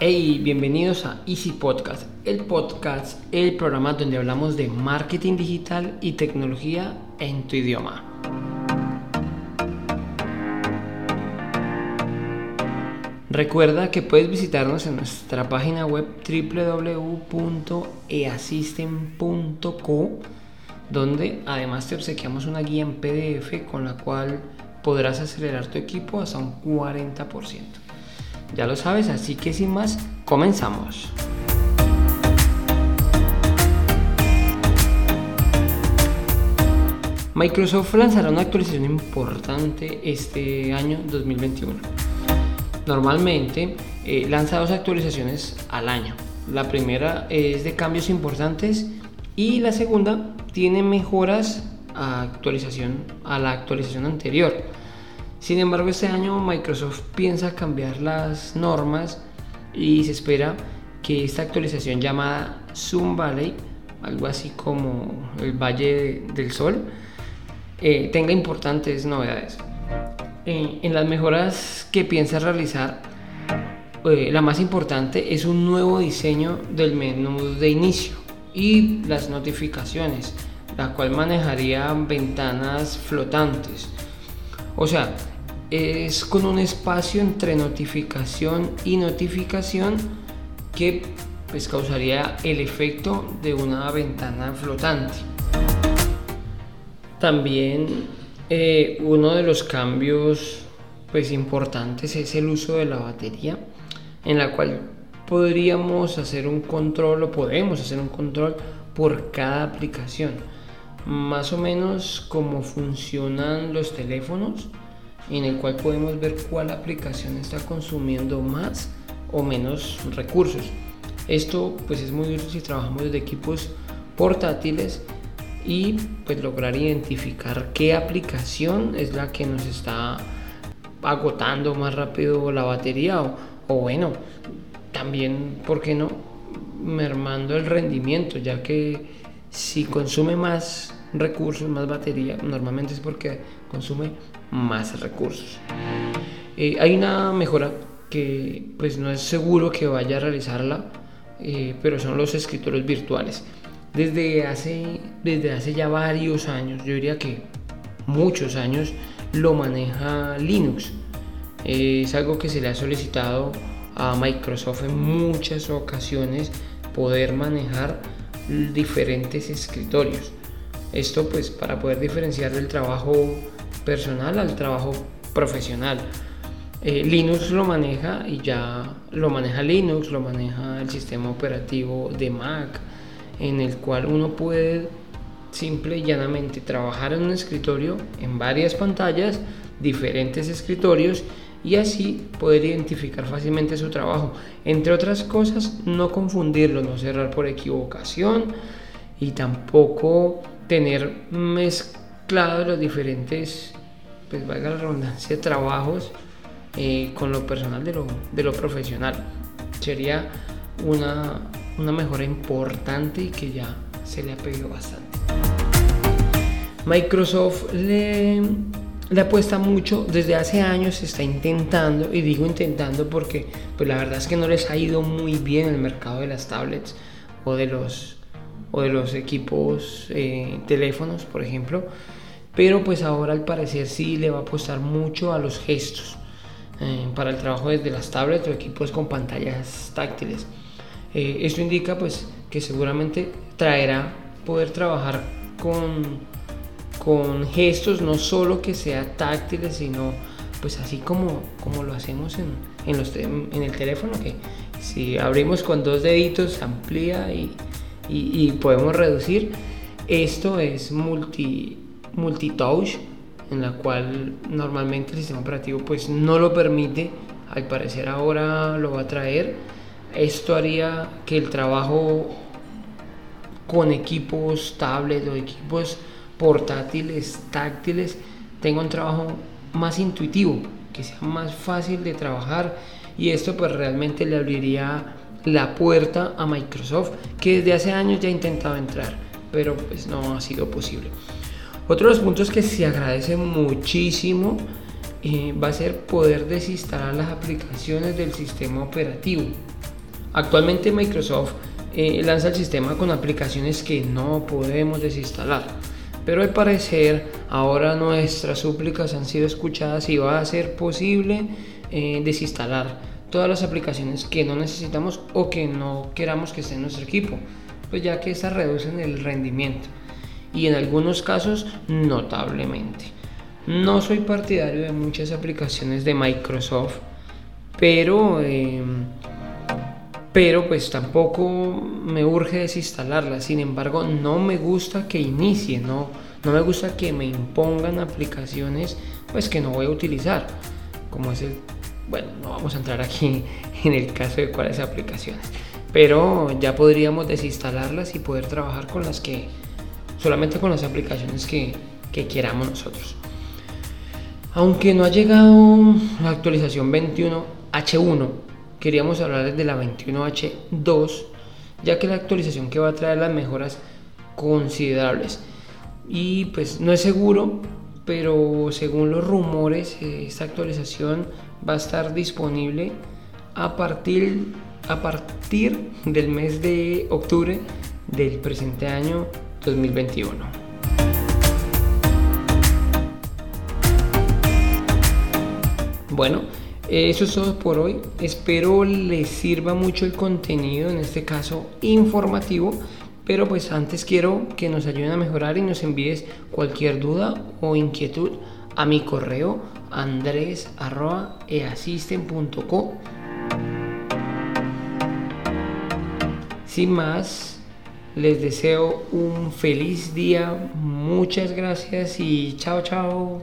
Hey, bienvenidos a Easy Podcast, el podcast, el programa donde hablamos de marketing digital y tecnología en tu idioma. Recuerda que puedes visitarnos en nuestra página web www.easystem.co donde además te obsequiamos una guía en PDF con la cual podrás acelerar tu equipo hasta un 40%. Ya lo sabes, así que sin más, comenzamos. Microsoft lanzará una actualización importante este año 2021. Normalmente eh, lanza dos actualizaciones al año. La primera es de cambios importantes y la segunda tiene mejoras a, actualización, a la actualización anterior. Sin embargo, este año Microsoft piensa cambiar las normas y se espera que esta actualización llamada Zoom Valley, algo así como el Valle del Sol, eh, tenga importantes novedades. Eh, en las mejoras que piensa realizar, eh, la más importante es un nuevo diseño del menú de inicio y las notificaciones, la cual manejaría ventanas flotantes. O sea, es con un espacio entre notificación y notificación que pues causaría el efecto de una ventana flotante. También eh, uno de los cambios pues importantes es el uso de la batería en la cual podríamos hacer un control o podemos hacer un control por cada aplicación más o menos como funcionan los teléfonos en el cual podemos ver cuál aplicación está consumiendo más o menos recursos. Esto pues es muy útil si trabajamos desde equipos portátiles y pues lograr identificar qué aplicación es la que nos está agotando más rápido la batería o, o bueno, también, ¿por qué no? Mermando el rendimiento, ya que si consume más recursos, más batería, normalmente es porque consume más recursos. Eh, hay una mejora que pues no es seguro que vaya a realizarla, eh, pero son los escritorios virtuales. Desde hace, desde hace ya varios años, yo diría que muchos años, lo maneja Linux. Eh, es algo que se le ha solicitado a Microsoft en muchas ocasiones poder manejar diferentes escritorios. Esto pues para poder diferenciar del trabajo personal al trabajo profesional. Eh, Linux lo maneja y ya lo maneja Linux, lo maneja el sistema operativo de Mac, en el cual uno puede simple y llanamente trabajar en un escritorio en varias pantallas, diferentes escritorios y así poder identificar fácilmente su trabajo. Entre otras cosas, no confundirlo, no cerrar por equivocación y tampoco tener mezclados los diferentes, pues valga la redundancia, trabajos eh, con lo personal de lo, de lo profesional. Sería una, una mejora importante y que ya se le ha pedido bastante. Microsoft le, le apuesta mucho, desde hace años está intentando, y digo intentando porque pues la verdad es que no les ha ido muy bien el mercado de las tablets o de los o de los equipos eh, teléfonos, por ejemplo. Pero pues ahora al parecer sí le va a apostar mucho a los gestos eh, para el trabajo desde las tablets o equipos con pantallas táctiles. Eh, esto indica pues que seguramente traerá poder trabajar con, con gestos, no solo que sea táctiles, sino pues así como, como lo hacemos en, en, los, en el teléfono, que si abrimos con dos deditos amplía y, y, podemos reducir. Esto es multi, multitouch, en la cual normalmente el sistema operativo pues no lo permite, al parecer ahora lo va a traer. Esto haría que el trabajo con equipos tablet o equipos portátiles, táctiles, tenga un trabajo más intuitivo, que sea más fácil de trabajar y esto pues realmente le abriría la puerta a Microsoft, que desde hace años ya ha intentado entrar, pero pues no ha sido posible. Otro de los puntos que se agradece muchísimo eh, va a ser poder desinstalar las aplicaciones del sistema operativo. Actualmente Microsoft eh, lanza el sistema con aplicaciones que no podemos desinstalar. Pero al parecer ahora nuestras súplicas han sido escuchadas y va a ser posible eh, desinstalar todas las aplicaciones que no necesitamos o que no queramos que estén en nuestro equipo, pues ya que estas reducen el rendimiento y en algunos casos notablemente. No soy partidario de muchas aplicaciones de Microsoft, pero, em, pero pues tampoco me urge desinstalarlas. Sin embargo, no me gusta que inicie, no, no me gusta que me impongan aplicaciones pues que no voy a utilizar, como es el bueno, no vamos a entrar aquí en el caso de cuáles aplicaciones, pero ya podríamos desinstalarlas y poder trabajar con las que, solamente con las aplicaciones que, que queramos nosotros. Aunque no ha llegado la actualización 21H1, queríamos hablar de la 21H2, ya que la actualización que va a traer las mejoras considerables. Y pues no es seguro, pero según los rumores, esta actualización va a estar disponible a partir, a partir del mes de octubre del presente año 2021. Bueno, eso es todo por hoy. Espero les sirva mucho el contenido, en este caso informativo. Pero pues antes quiero que nos ayuden a mejorar y nos envíes cualquier duda o inquietud a mi correo andres.easisten.co. Sin más, les deseo un feliz día, muchas gracias y chao chao.